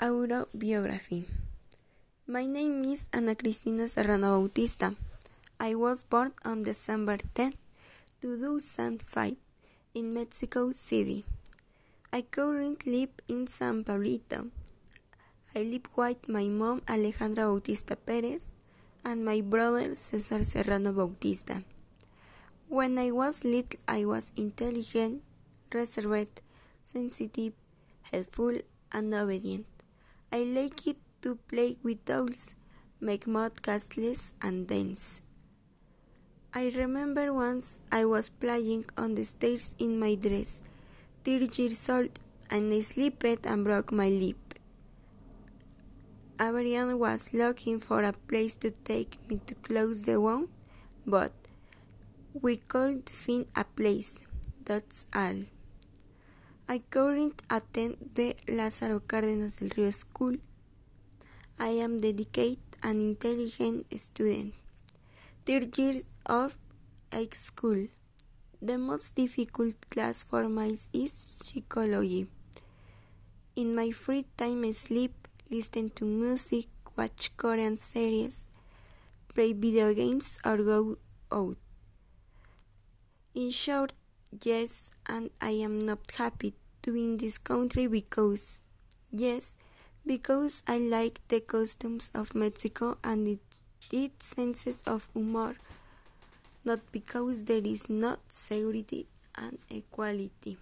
Autobiography My name is Ana Cristina Serrano Bautista. I was born on December 10, 2005 in Mexico City. I currently live in San Pablito. I live with my mom Alejandra Bautista Perez and my brother Cesar Serrano Bautista. When I was little, I was intelligent, reserved, sensitive, helpful, and obedient. I like it to play with dolls, make mud castles, and dance. I remember once I was playing on the stairs in my dress, 30 years old, and I slipped and broke my lip. Everyone was looking for a place to take me to close the wound, but we couldn't find a place. That's all. I currently attend the Lázaro Cárdenas del Río School. I am dedicated and intelligent student. Third year of high school. The most difficult class for me is psychology. In my free time I sleep, listen to music, watch Korean series, play video games or go out. In short, yes, and I am not happy to in this country because, yes, because I like the customs of Mexico and it, its sense of humor, not because there is not security and equality.